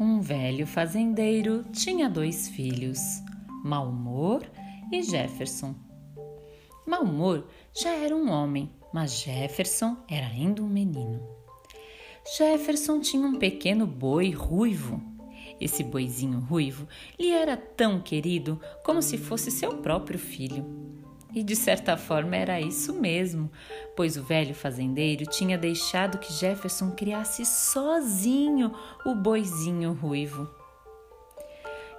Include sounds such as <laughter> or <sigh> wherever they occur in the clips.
Um velho fazendeiro tinha dois filhos, Malmor e Jefferson. Malmor já era um homem, mas Jefferson era ainda um menino. Jefferson tinha um pequeno boi ruivo. Esse boizinho ruivo lhe era tão querido como se fosse seu próprio filho. E de certa forma era isso mesmo, pois o velho fazendeiro tinha deixado que Jefferson criasse sozinho o boizinho ruivo.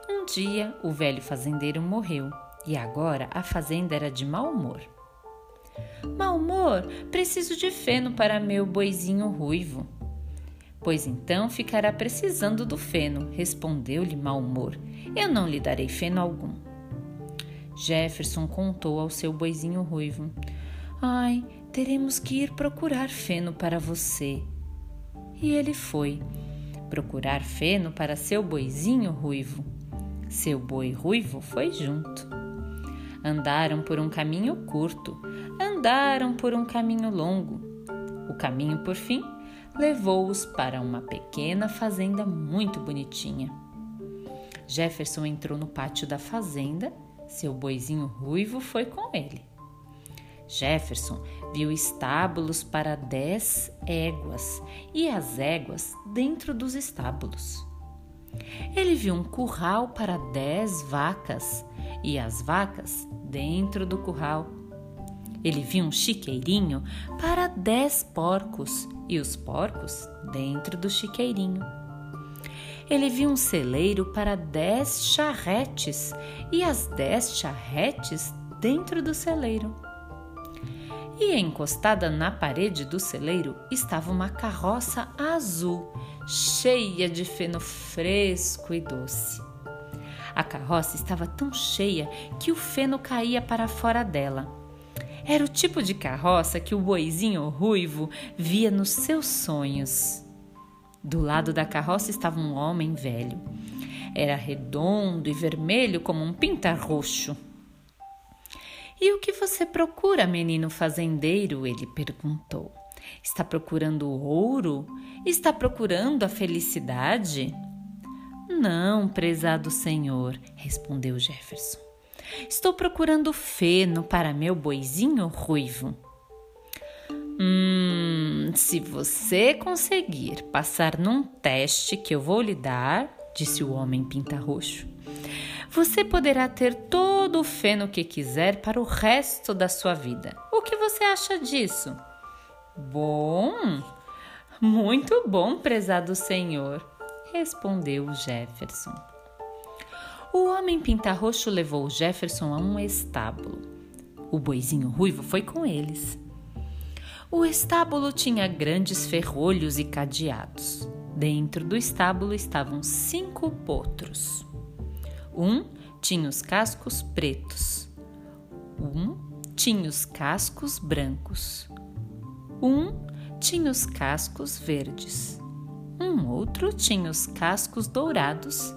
Um dia o velho fazendeiro morreu e agora a fazenda era de mau humor. Mau humor, preciso de feno para meu boizinho ruivo. Pois então ficará precisando do feno, respondeu-lhe mau humor. Eu não lhe darei feno algum. Jefferson contou ao seu boizinho ruivo: Ai, teremos que ir procurar feno para você. E ele foi procurar feno para seu boizinho ruivo. Seu boi ruivo foi junto. Andaram por um caminho curto, andaram por um caminho longo. O caminho, por fim, levou-os para uma pequena fazenda muito bonitinha. Jefferson entrou no pátio da fazenda seu boizinho ruivo foi com ele. Jefferson viu estábulos para dez éguas e as éguas dentro dos estábulos. Ele viu um curral para dez vacas e as vacas dentro do curral. Ele viu um chiqueirinho para dez porcos e os porcos dentro do chiqueirinho ele viu um celeiro para dez charretes e as dez charretes dentro do celeiro. E encostada na parede do celeiro estava uma carroça azul, cheia de feno fresco e doce. A carroça estava tão cheia que o feno caía para fora dela. Era o tipo de carroça que o boizinho ruivo via nos seus sonhos. Do lado da carroça estava um homem velho. Era redondo e vermelho como um pinta-roxo. E o que você procura, menino fazendeiro? ele perguntou. Está procurando ouro? Está procurando a felicidade? Não, prezado senhor, respondeu Jefferson. Estou procurando feno para meu boizinho ruivo. Hum, se você conseguir passar num teste que eu vou lhe dar, disse o homem pinta-roxo, você poderá ter todo o feno que quiser para o resto da sua vida. O que você acha disso? Bom, muito bom, prezado senhor, respondeu Jefferson. O homem pinta-roxo levou Jefferson a um estábulo. O boizinho ruivo foi com eles. O estábulo tinha grandes ferrolhos e cadeados. Dentro do estábulo estavam cinco potros. Um tinha os cascos pretos. Um tinha os cascos brancos. Um tinha os cascos verdes. Um outro tinha os cascos dourados.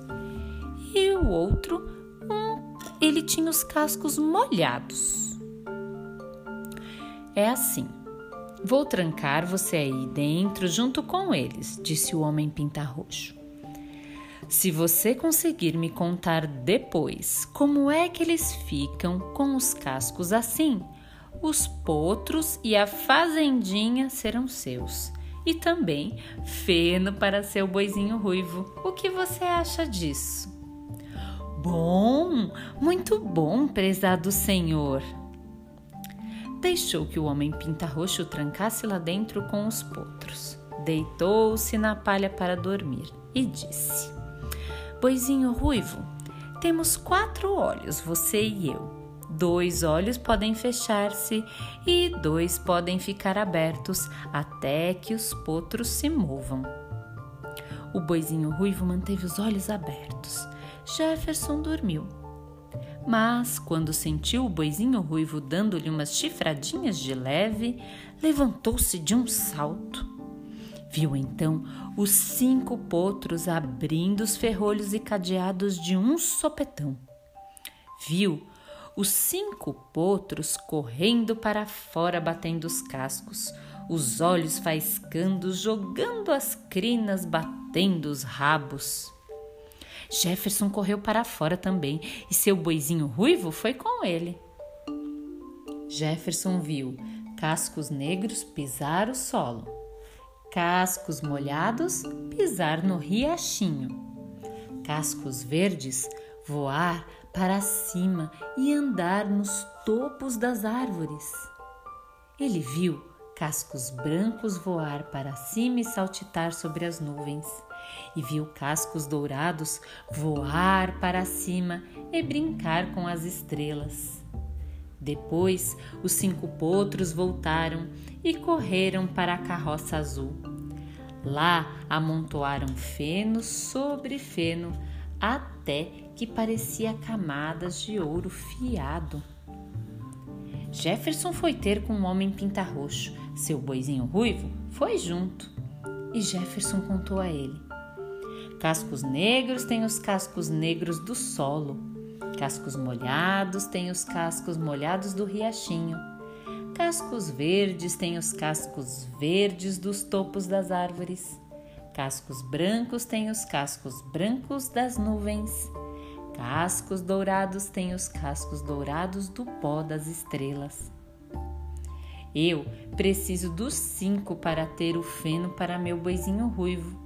E o outro, um, ele tinha os cascos molhados. É assim. Vou trancar você aí dentro junto com eles, disse o homem pinta-roxo. Se você conseguir me contar depois como é que eles ficam com os cascos assim, os potros e a fazendinha serão seus. E também feno para seu boizinho ruivo. O que você acha disso? Bom, muito bom, prezado senhor, deixou que o homem pinta-roxo trancasse lá dentro com os potros. Deitou-se na palha para dormir e disse: Boizinho ruivo, temos quatro olhos, você e eu. Dois olhos podem fechar-se e dois podem ficar abertos até que os potros se movam. O boizinho ruivo manteve os olhos abertos. Jefferson dormiu mas quando sentiu o boizinho ruivo dando-lhe umas chifradinhas de leve, levantou-se de um salto. Viu então os cinco potros abrindo os ferrolhos e cadeados de um sopetão. Viu os cinco potros correndo para fora, batendo os cascos, os olhos faiscando, jogando as crinas, batendo os rabos. Jefferson correu para fora também e seu boizinho ruivo foi com ele. Jefferson viu cascos negros pisar o solo, cascos molhados pisar no riachinho, cascos verdes voar para cima e andar nos topos das árvores. Ele viu cascos brancos voar para cima e saltitar sobre as nuvens, e viu cascos dourados voar para cima e brincar com as estrelas. Depois, os cinco potros voltaram e correram para a carroça azul. Lá amontoaram feno sobre feno até que parecia camadas de ouro fiado. Jefferson foi ter com um homem pinta-roxo. Seu boizinho ruivo foi junto. E Jefferson contou a ele: Cascos negros têm os cascos negros do solo. Cascos molhados têm os cascos molhados do riachinho. Cascos verdes têm os cascos verdes dos topos das árvores. Cascos brancos têm os cascos brancos das nuvens. Cascos dourados têm os cascos dourados do pó das estrelas. Eu preciso dos cinco para ter o feno para meu boizinho ruivo.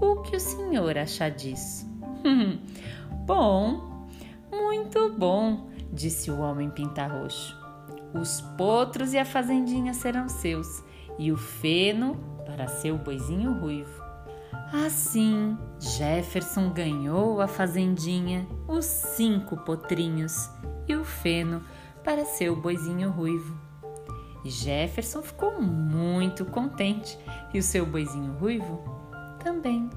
O que o senhor acha disso? <laughs> bom, muito bom, disse o homem pinta-roxo. Os potros e a fazendinha serão seus, e o feno para seu boizinho ruivo. Assim, Jefferson ganhou a fazendinha, os cinco potrinhos e o feno para seu boizinho ruivo. E Jefferson ficou muito contente e o seu boizinho ruivo também.